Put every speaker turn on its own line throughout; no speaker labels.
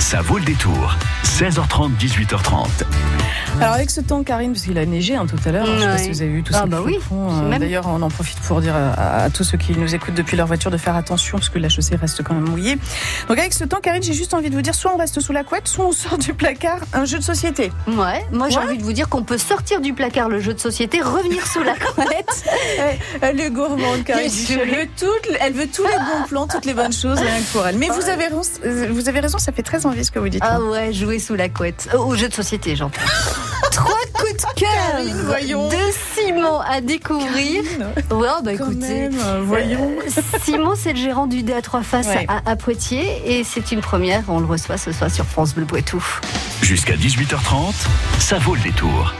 Ça vaut le détour. 16h30, 18h30.
Alors avec ce temps, Karine, parce qu'il a neigé hein, tout à l'heure, je ne sais pas si vous avez vu tout
Ah
ça.
bah oui, même.
D'ailleurs, on en profite pour dire à, à tous ceux qui nous écoutent depuis leur voiture de faire attention, parce que la chaussée reste quand même mouillée. Donc avec ce temps, Karine, j'ai juste envie de vous dire, soit on reste sous la couette, soit on sort du placard un jeu de société.
Ouais, moi j'ai
Ouais.
envie de vous dire qu'on peut sortir du placard le jeu de société, revenir sous la couette.
Elle est gourmande, Karine. Elle veut, toutes, elle veut tous les bons plans, toutes les bonnes choses, rien que pour elle. Mais vous avez, raison- euh, vous avez raison, ça fait très envie ce que vous dites.
Ah ouais, jouer sous la couette. Euh, Au jeu de société, j'entends. Trois coups de cœur de Simon à découvrir. Ouais, bah
Quand
écoutez.
même, euh, voyons.
euh, Simon, c'est le gérant du dé à trois faces
Ouais.
à, à Poitiers et c'est une première. On le reçoit ce soir sur France Bleu Poitou.
Jusqu'à 18h30, ça vaut le détour.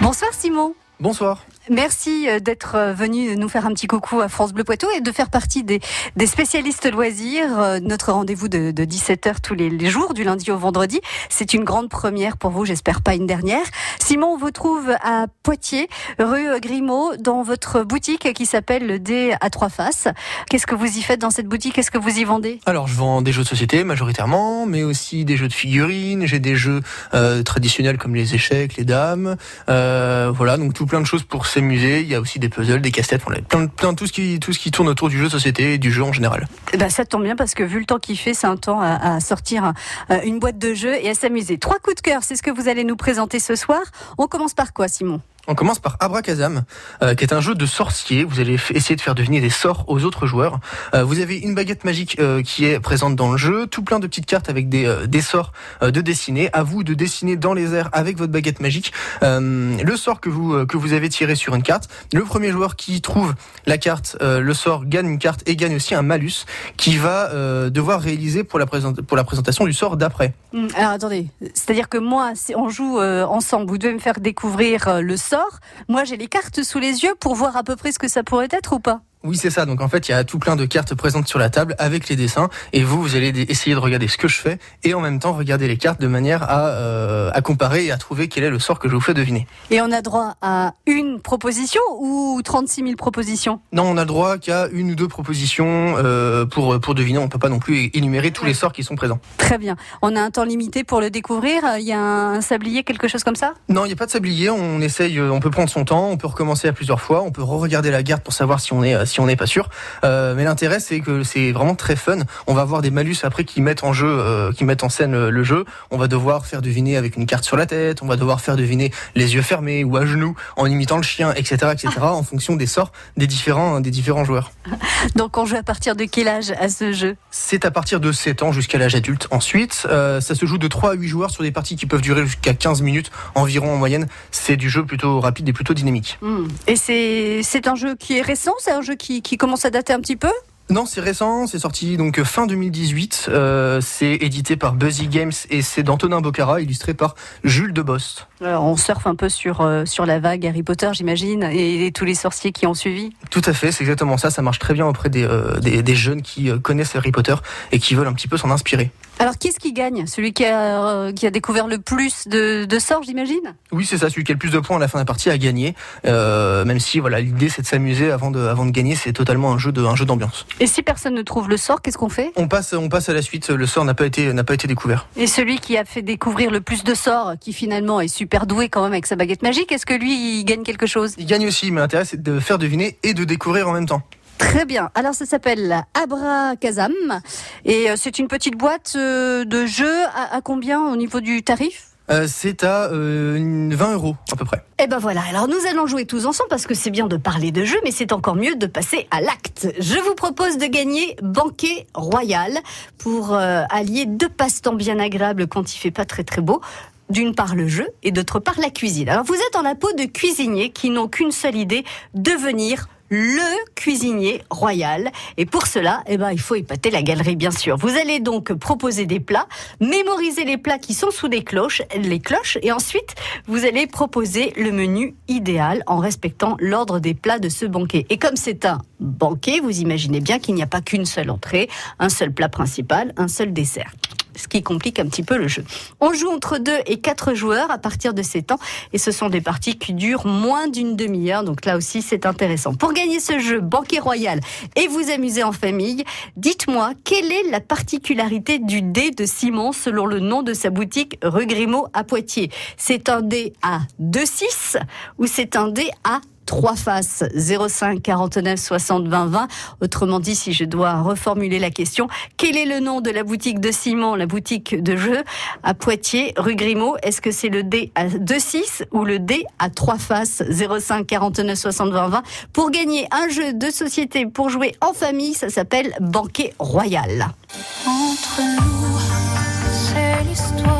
Bonsoir Simon.
Bonsoir.
Merci euh, d'être euh, venu nous faire un petit coucou à France Bleu Poitou et de faire partie des, des spécialistes loisirs. Euh, Notre rendez-vous de, de 17h tous les, les jours, du lundi au vendredi. C'est une grande première pour vous, j'espère pas une dernière. Simon, on vous trouve à Poitiers, rue Grimaud, dans votre boutique qui s'appelle le Dé à trois faces. Qu'est-ce que vous y faites dans cette boutique? Qu'est-ce que vous y vendez?
Alors, je vends des jeux de société majoritairement, mais aussi des jeux de figurines. J'ai des jeux euh, traditionnels comme les échecs, les dames. Euh, voilà, donc tout plein de choses pour s'amuser. Il y a aussi des puzzles, des casse-têtes, plein, plein tout ce qui tout ce qui tourne autour du jeu de société et du jeu en général.
Eh ben, ça tombe bien parce que vu le temps qu'il fait, c'est un temps à, à sortir euh, une boîte de jeux et à s'amuser. Trois coups de cœur, c'est ce que vous allez nous présenter ce soir. On commence par quoi, Simon?
On commence par Abracazam, euh, qui est un jeu de sorcier. Vous allez essayer de faire deviner des sorts aux autres joueurs. Euh, vous avez une baguette magique euh, qui est présente dans le jeu, tout plein de petites cartes avec des, euh, des sorts de dessiner. À vous de dessiner dans les airs avec votre baguette magique le sort que vous que vous avez tiré sur une carte. Le premier joueur qui trouve la carte, le sort gagne une carte et gagne aussi un malus qui va devoir réaliser pour la, pour la présentation du sort d'après.
Hmm, Alors attendez, c'est-à-dire que moi, on joue ensemble, vous devez me faire découvrir le sort. Moi, j'ai les cartes sous les yeux pour voir à peu près ce que ça pourrait être ou pas.
Oui, c'est ça. Donc en fait, il y a tout plein de cartes présentes sur la table avec les dessins. Et vous, vous allez essayer de regarder ce que je fais et en même temps regarder les cartes de manière à, euh, à comparer et à trouver quel est le sort que je vous fais deviner.
Et on a droit à une proposition ou 36 000 propositions?
Non, on a le droit qu'à une ou deux propositions euh, pour pour deviner. On peut pas non plus énumérer tous les sorts qui sont présents.
Très bien. On a un temps limité pour le découvrir. Il y a un sablier, quelque chose comme ça?
Non, il n'y a pas de sablier. On essaye, euh, on peut prendre son temps, on peut recommencer à plusieurs fois, on peut re-regarder la carte pour savoir si on est si on n'est pas sûr. Euh, mais l'intérêt, c'est que c'est vraiment très fun. On va avoir des malus après qui mettent en jeu, euh, qui mettent en scène euh, le jeu. On va devoir faire deviner avec une carte sur la tête. On va devoir faire deviner les yeux fermés ou à genoux en imitant le chien, etc., etc., en fonction des sorts des différents des différents joueurs.
Donc on joue à partir de quel âge à ce jeu?
C'est à partir de 7 ans jusqu'à l'âge adulte. Ensuite, euh, ça se joue de 3 à 8 joueurs sur des parties qui peuvent durer jusqu'à 15 minutes environ en moyenne. C'est du jeu plutôt rapide et plutôt dynamique.
Hmm. Et c'est c'est un jeu qui est récent? C'est un jeu qui, qui commence à dater un petit peu
Non, c'est récent, c'est sorti donc euh, fin 2018. Euh, c'est édité par Buzzy Games et c'est d'Antonin Bocara, illustré par Jules Debost.
Alors, on surfe un peu sur, euh, sur la vague Harry Potter, j'imagine, et, et tous les sorciers qui ont suivi.
Tout à fait, c'est exactement ça. Ça marche très bien auprès des, euh, des, des jeunes qui euh, connaissent Harry Potter et qui veulent un petit peu s'en inspirer.
Alors, qui est-ce qui gagne Celui qui a, euh, qui a découvert le plus de, de sorts, j'imagine
Oui, c'est ça. Celui qui a le plus de points à la fin de la partie a gagné. Euh, même si voilà, l'idée c'est de s'amuser avant de, avant de gagner. C'est totalement un jeu de, un jeu d'ambiance.
Et si personne ne trouve le sort, qu'est-ce qu'on fait
On passe, on passe à la suite. Le sort n'a pas été, n'a pas été découvert.
Et celui qui a fait découvrir le plus de sorts, qui finalement est super doué quand même avec sa baguette magique, est-ce que lui, il gagne quelque chose
Il gagne aussi, mais l'intérêt c'est de faire deviner et de découvrir en même temps.
Très bien. Alors ça s'appelle Abracazam et euh, c'est une petite boîte euh, de jeux à, à combien au niveau du tarif?
Euh, c'est à euh, 20 euros à peu près.
Eh ben voilà, alors nous allons jouer tous ensemble parce que c'est bien de parler de jeu, mais c'est encore mieux de passer à l'acte. Je vous propose de gagner Banquet Royal pour euh, allier deux passe-temps bien agréables quand il fait pas très très beau. D'une part le jeu et d'autre part la cuisine. Alors vous êtes en la peau de cuisiniers qui n'ont qu'une seule idée, devenir le cuisinier royal. Et pour cela, eh ben, il faut épater la galerie, bien sûr. Vous allez donc proposer des plats, mémoriser les plats qui sont sous les cloches, les cloches, et ensuite, vous allez proposer le menu idéal en respectant l'ordre des plats de ce banquet. Et comme c'est un banquet, vous imaginez bien qu'il n'y a pas qu'une seule entrée, un seul plat principal, un seul dessert. Ce qui complique un petit peu le jeu. On joue entre 2 et 4 joueurs à partir de 7 ans et ce sont des parties qui durent moins d'une demi-heure. Donc là aussi, c'est intéressant. Pour gagner ce jeu Banquet Royal et vous amuser en famille, dites-moi quelle est la particularité du dé de Simon selon le nom de sa boutique rue Grimaud à Poitiers? C'est un dé à 2-6 ou c'est un dé à trois faces 05 49 60 20 20. Autrement dit, si je dois reformuler la question, quel est le nom de la boutique de Simon, la boutique de jeux à Poitiers, rue Grimaud? Est-ce que c'est le D à 2 6 ou le D à trois faces 05 49 60 20 20 Pour gagner un jeu de société pour jouer en famille, ça s'appelle Banquet Royal.
Entre nous, c'est l'histoire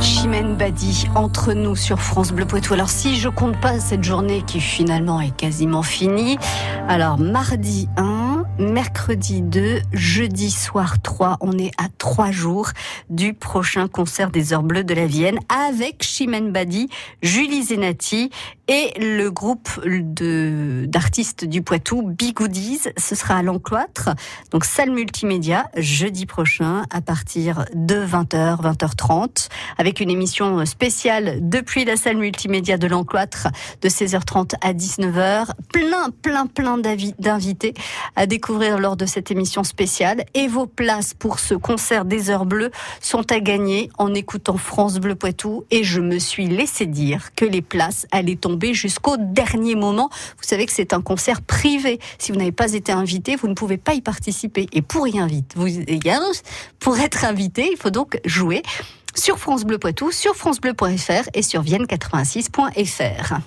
Chimène Badi, entre nous sur France Bleu Poitou. Alors si je compte pas cette journée qui finalement est quasiment finie, alors mardi 1, mercredi 2, jeudi soir 3, on est à trois jours du prochain concert des Heures Bleues de la Vienne avec Chimène Badi, Julie Zenati et le groupe de d'artistes du Poitou, Bigoodies. Ce sera à l'Encloître, donc salle multimédia, jeudi prochain à partir de 20h, 20h30, avec une émission spéciale depuis la salle multimédia de l'Encloître de 16h30 à 19h. Plein, plein, plein d'invités à découvrir lors de cette émission spéciale. Et vos places pour ce concert des Heures Bleues sont à gagner en écoutant France Bleu Poitou. Et je me suis laissé dire que les places allaient tomber jusqu'au dernier moment. Vous savez que c'est un concert privé. Si vous n'avez pas été invité, vous ne pouvez pas y participer. Et pour y inviter, vous, pour être invité, il faut donc jouer sur France Bleu Poitou, sur francebleu.fr et sur vienne86.fr.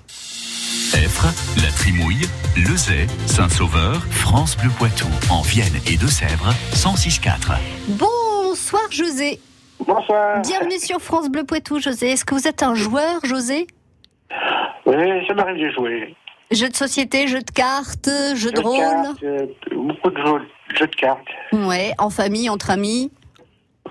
Effre, La Trimouille, Lezay, Saint-Sauveur, France Bleu Poitou, en Vienne et Deux-Sèvres, 106.4.
Bonsoir José.
Bonsoir.
Bienvenue sur France Bleu Poitou, José. Est-ce que vous êtes un joueur, José?
Oui, ça m'arrive de jouer.
Jeux de société, jeux de cartes, jeux
Jeux
de rôle?
cartes, euh, beaucoup de jeux, jeux de cartes.
Ouais, en famille, entre amis?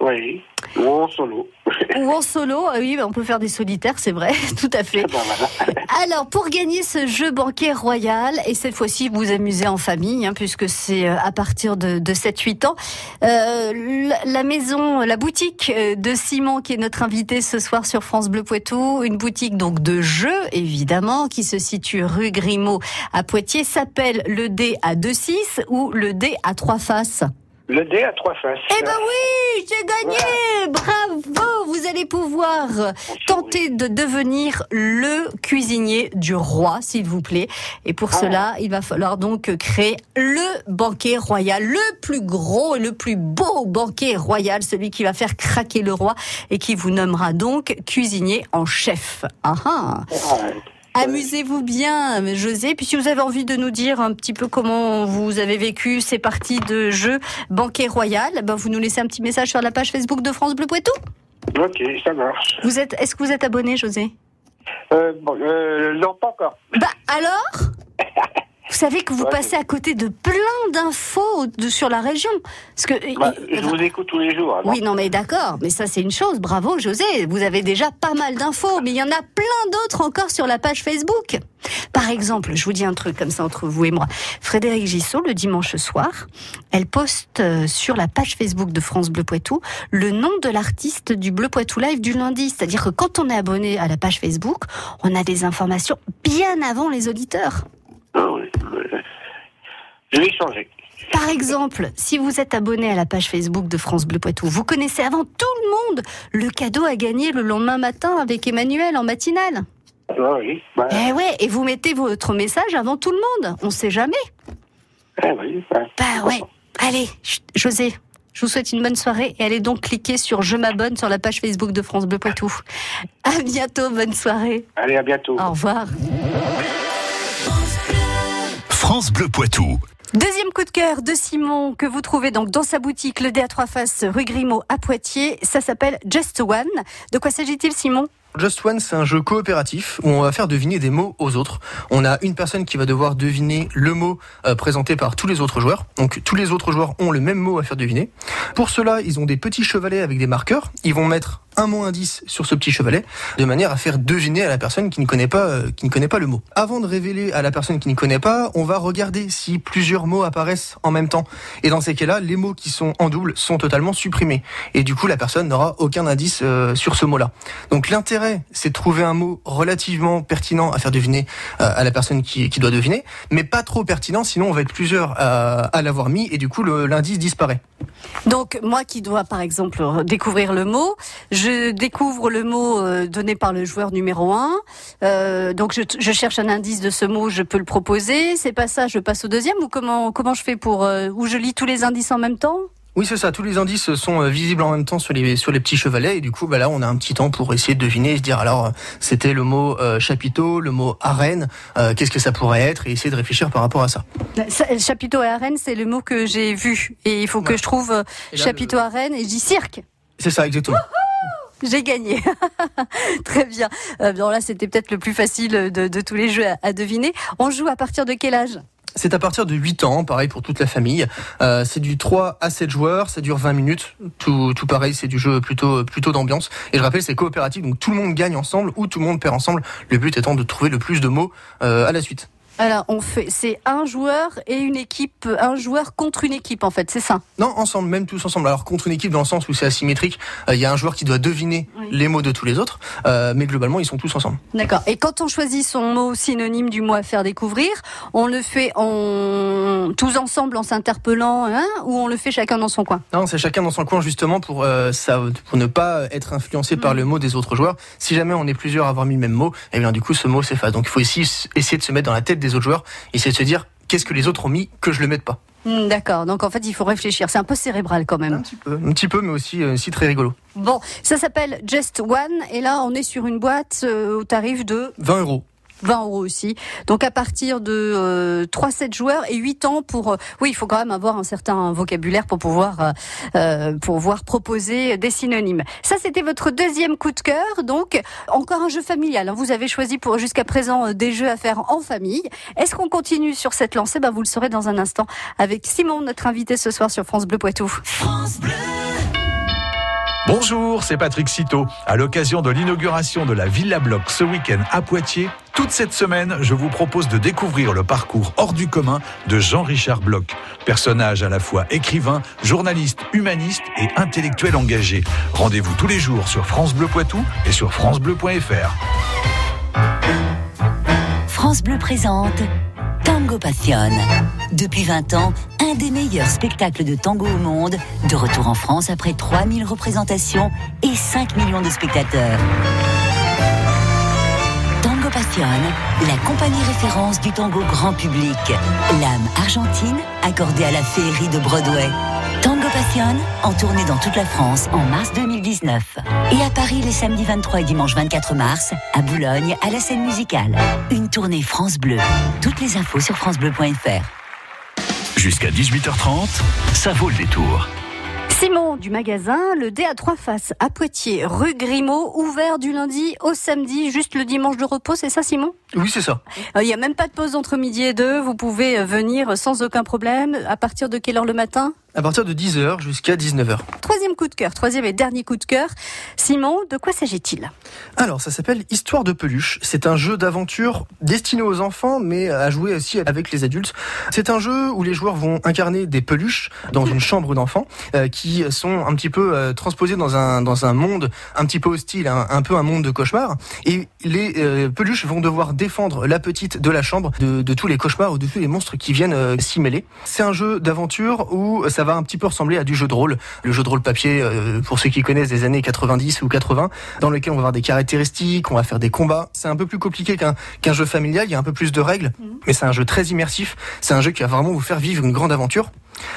Oui. Ou en solo.
ou en solo. Ah oui, on peut faire des solitaires, c'est vrai, tout à fait.
Ben voilà.
Alors, pour gagner ce jeu banquet royal, et cette fois-ci vous vous amusez en famille, hein, puisque c'est euh, à partir de, de 7-8 ans, euh, la, maison, la boutique euh, de Simon, qui est notre invité ce soir sur France Bleu Poitou, une boutique donc de jeux, évidemment, qui se situe rue Grimaud à Poitiers, s'appelle le dé à 2-6 ou le dé à trois faces.
Le dé à trois faces.
Eh ben oui, j'ai gagné Bravo Vous allez pouvoir tenter de devenir le cuisinier du roi, s'il vous plaît. Et pour
Ah.
cela, il va falloir donc créer le banquet royal, le plus gros et le plus beau banquet royal, celui qui va faire craquer le roi et qui vous nommera donc cuisinier en chef. Ah ah
Ouais.
Amusez-vous bien, José. Puis si vous avez envie de nous dire un petit peu comment vous avez vécu ces parties de jeu banquet royal, ben vous nous laissez un petit message sur la page Facebook de France Bleu Poitou.
Ok, ça marche.
Vous êtes, est-ce que vous êtes abonné, José?
Euh, bon, euh, non, pas encore.
Bah alors? Vous savez que vous
Ouais,
passez à côté de plein d'infos sur la région. Parce que
Bah, je vous écoute tous les jours. alors.
Oui, non, mais d'accord. Mais ça, c'est une chose. Bravo, José. Vous avez déjà pas mal d'infos. Mais il y en a plein d'autres encore sur la page Facebook. Par exemple, je vous dis un truc comme ça entre vous et moi. Frédéric Gissot, le dimanche soir, elle poste euh, sur la page Facebook de France Bleu Poitou le nom de l'artiste du Bleu Poitou Live du lundi. C'est-à-dire que quand on est abonné à la page Facebook, on a des informations bien avant les auditeurs.
Ah oui, Je vais changer.
Par exemple, si vous êtes abonné à la page Facebook de France Bleu Poitou, vous connaissez avant tout le monde le cadeau à gagner le lendemain matin avec Emmanuel en matinale.
Ah oui, bah,
Eh ouais, et vous mettez votre message avant tout le monde. On sait jamais.
eh oui, bah,
Bah ouais. Allez, José, je vous souhaite une bonne soirée et allez donc cliquer sur Je m'abonne sur la page Facebook de France Bleu Poitou. À bientôt, bonne soirée.
Allez, à bientôt.
Au revoir.
France Bleu Poitou.
Deuxième coup de cœur de Simon que vous trouvez donc dans sa boutique Le Dé à trois faces rue Grimaud à Poitiers. Ça s'appelle Just One. De quoi s'agit-il Simon?
Just One, c'est un jeu coopératif où on va faire deviner des mots aux autres. On a une personne qui va devoir deviner le mot euh, présenté par tous les autres joueurs. Donc tous les autres joueurs ont le même mot à faire deviner. Pour cela, ils ont des petits chevalets avec des marqueurs. Ils vont mettre un mot indice sur ce petit chevalet de manière à faire deviner à la personne qui ne connaît pas euh, qui ne connaît pas le mot. Avant de révéler à la personne qui ne connaît pas, on va regarder si plusieurs mots apparaissent en même temps. Et dans ces cas-là, les mots qui sont en double sont totalement supprimés. Et du coup, la personne n'aura aucun indice euh, sur ce mot-là. Donc l'intérêt, c'est de trouver un mot relativement pertinent à faire deviner euh, à la personne qui, qui doit deviner, mais pas trop pertinent, sinon on va être plusieurs à, l'avoir mis et du coup l'indice disparaît.
Donc moi qui dois par exemple découvrir le mot, découvre le mot euh, donné par le joueur numéro un. Euh, donc je, je cherche un indice de ce mot, je peux le proposer. C'est pas ça, je passe au deuxième ou comment comment je fais pour euh, ou je lis tous les indices en même temps?
Oui, c'est ça. Tous les indices sont euh, visibles en même temps sur les sur les petits chevalets et du coup, bah là, on a un petit temps pour essayer de deviner et se dire alors c'était le mot euh, chapiteau, le mot arène. euh, Qu'est-ce que ça pourrait être et essayer de réfléchir par rapport à ça.
Ça, Chapiteau et arène, c'est le mot que j'ai vu et il faut que je trouve euh,
là,
chapiteau
le-
arène et je dis cirque.
C'est ça exactement.
J'ai gagné. Très bien. Euh, là, c'était peut-être le plus facile de, tous les jeux à, à deviner. On joue à partir de quel âge?
C'est à partir de 8 ans, pareil pour toute la famille. Euh, c'est du 3 à 7 joueurs, ça dure 20 minutes. Tout, tout pareil, c'est du jeu plutôt, plutôt d'ambiance. Et je rappelle, c'est coopératif, donc tout le monde gagne ensemble ou tout le monde perd ensemble. Le but étant de trouver le plus de mots euh, à la suite.
Alors, on fait, c'est un joueur et une équipe, un joueur contre une équipe, en fait, c'est ça?
Non, ensemble, même tous ensemble. Alors contre une équipe dans le sens où c'est asymétrique, euh, il y a un joueur qui doit deviner
Oui.
les mots de tous les autres, euh, mais globalement ils sont tous ensemble.
D'accord. Et quand on choisit son mot synonyme du mot à faire découvrir, on le fait en, tous ensemble en s'interpellant, hein, ou on le fait chacun dans son coin?
Non, c'est chacun dans son coin justement pour euh, ça, pour ne pas être influencé par
Mm.
le mot des autres joueurs. Si jamais on est plusieurs à avoir mis le même mot, et bien du coup ce mot s'efface. Donc il faut ici essayer de se mettre dans la tête des autres joueurs, essayer de se dire qu'est-ce que les autres ont mis que je le mette pas.
Hmm, D'accord. Donc, en fait, il faut réfléchir. C'est un peu cérébral quand même.
Un petit peu, un petit peu, mais aussi, euh, aussi très rigolo.
Bon, ça s'appelle Just One. Et là, on est sur une boîte euh, au tarif de
20 euros.
20 euros aussi. Donc à partir de euh, 3-7 joueurs et 8 ans pour... euh, oui, il faut quand même avoir un certain vocabulaire pour pouvoir, euh, euh, pour pouvoir proposer des synonymes. Ça, c'était votre deuxième coup de cœur. Donc, encore un jeu familial. hein. Vous avez choisi pour jusqu'à présent euh, des jeux à faire en famille. Est-ce qu'on continue sur cette lancée? Ben, Vous le saurez dans un instant avec Simon, notre invité ce soir sur France Bleu Poitou.
Bonjour, c'est Patrick Citeau. À l'occasion de l'inauguration de la Villa Bloc ce week-end à Poitiers, toute cette semaine, je vous propose de découvrir le parcours hors du commun de Jean-Richard Bloch. Personnage à la fois écrivain, journaliste, humaniste et intellectuel engagé. Rendez-vous tous les jours sur France Bleu Poitou et sur francebleu.fr.
France Bleu présente Tango Passion. Depuis 20 ans, un des meilleurs spectacles de tango au monde, de retour en France après 3000 représentations et 5 millions de spectateurs. Tango Passion, la compagnie référence du tango grand public. L'âme argentine accordée à la féerie de Broadway. Tango Passion, en tournée dans toute la France en mars 2019. Et à Paris les samedis 23 et dimanche 24 mars, à Boulogne, à la scène musicale. Une tournée France Bleu. Toutes les infos sur francebleu.fr.
Jusqu'à 18h30, ça vaut le détour.
Simon du magasin Le D à trois faces à Poitiers, rue Grimaud, ouvert du lundi au samedi, juste le dimanche de repos, c'est ça Simon?
Oui, c'est ça.
Euh, Il n'y a même pas de pause entre midi et deux, vous pouvez venir sans aucun problème. À partir de quelle heure le matin?
À partir de 10h jusqu'à 19h.
Troisième coup de cœur, troisième et dernier coup de cœur. Simon, de quoi s'agit-il?
Alors, ça s'appelle Histoire de peluche. C'est un jeu d'aventure destiné aux enfants, mais à jouer aussi avec les adultes. C'est un jeu où les joueurs vont incarner des peluches dans une chambre d'enfants euh, qui sont un petit peu euh, transposées dans un, dans un monde un petit peu hostile, un, un peu un monde de cauchemar. Et les euh, peluches vont devoir défendre la petite de la chambre de, de tous les cauchemars ou de tous les monstres qui viennent euh, s'y mêler. C'est un jeu d'aventure où ça va un petit peu ressembler à du jeu de rôle. Le jeu de rôle papier, euh, pour ceux qui connaissent des années 90 ou 80, dans lequel on va avoir des caractéristiques, on va faire des combats. C'est un peu plus compliqué qu'un qu'un jeu familial, il y a un peu plus de règles, mais c'est un jeu très immersif. C'est un jeu qui va vraiment vous faire vivre une grande aventure.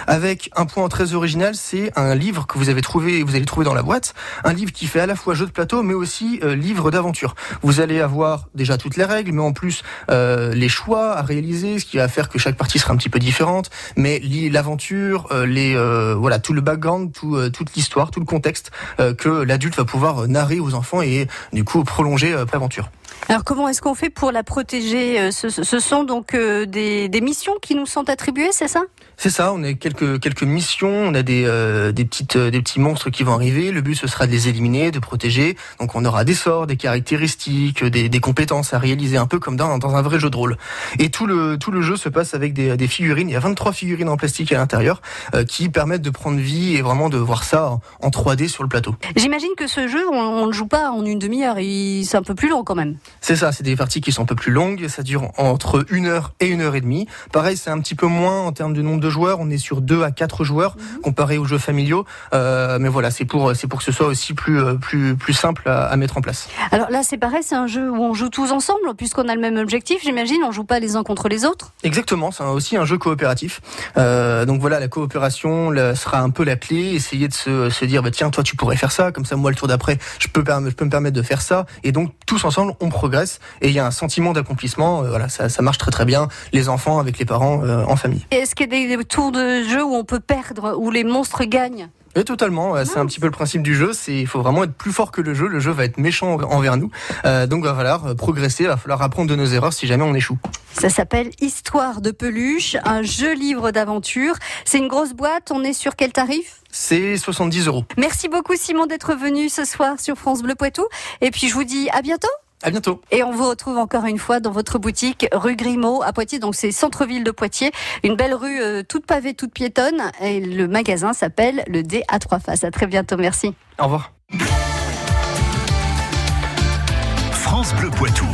Avec un point très original, c'est un livre que vous avez trouvé, vous allez trouver dans la boîte, un livre qui fait à la fois jeu de plateau, mais aussi euh, livre d'aventure. Vous allez avoir déjà toutes les règles, mais en plus euh, les choix à réaliser, ce qui va faire que chaque partie sera un petit peu différente. Mais l'aventure, euh, les euh, voilà tout le background, tout, euh, toute l'histoire, tout le contexte euh, que l'adulte va pouvoir narrer aux enfants et du coup prolonger l'aventure.
Alors comment est-ce qu'on fait pour la protéger Euh, ce, ce sont donc euh, des, des missions qui nous sont attribuées, c'est ça?
C'est ça, on a quelques quelques missions, on a des euh, des petites des petits monstres qui vont arriver. Le but ce sera de les éliminer, de protéger. Donc on aura des sorts, des caractéristiques, des, des compétences à réaliser, un peu comme dans dans un vrai jeu de rôle. Et tout le tout le jeu se passe avec des, des figurines. Il y a 23 figurines en plastique à l'intérieur euh, qui permettent de prendre vie et vraiment de voir ça en, en 3D sur le plateau.
J'imagine que ce jeu, on, on le joue pas en une demi-heure, c'est un peu plus long quand même.
C'est ça, c'est des parties qui sont un peu plus longues, ça dure entre une heure et une heure et demie. Pareil, c'est un petit peu moins en termes de nombre de joueurs, on est sur deux à quatre joueurs comparé aux jeux familiaux. Euh, mais voilà, c'est pour c'est pour que ce soit aussi plus euh, plus plus simple à, à mettre en place.
Alors là, c'est pareil, c'est un jeu où on joue tous ensemble, puisqu'on a le même objectif, j'imagine, on joue pas les uns contre les autres.
Exactement, c'est aussi un jeu coopératif. Euh, donc voilà, la coopération là, sera un peu la clé. Essayer de se, se dire, bah, tiens, toi, tu pourrais faire ça, comme ça, moi, le tour d'après, je peux, je peux me permettre de faire ça. Et donc, tous ensemble, on progresse. Et il y a un sentiment d'accomplissement. Euh, voilà, ça, ça marche très très bien. Les enfants avec les parents euh, en famille.
Est-ce qu'il y a des, tours de jeu où on peut perdre, où les monstres gagnent?
Totalement, c'est un petit peu le principe du jeu. C'est, il faut vraiment être plus fort que le jeu. Le jeu va être méchant envers nous. Euh, donc, va falloir progresser. Va falloir apprendre de nos erreurs si jamais on échoue.
Ça s'appelle Histoire de peluche, un jeu livre d'aventure. C'est une grosse boîte, on est sur quel tarif?
C'est 70 euros.
Merci beaucoup Simon d'être venu ce soir sur France Bleu Poitou. Et puis je vous dis à bientôt.
À bientôt.
Et on vous retrouve encore une fois dans votre boutique rue Grimaud à Poitiers. Donc c'est centre-ville de Poitiers, une belle rue euh, toute pavée, toute piétonne. Et le magasin s'appelle le D à trois faces. À très bientôt. Merci.
Au revoir.
France Bleu Poitou.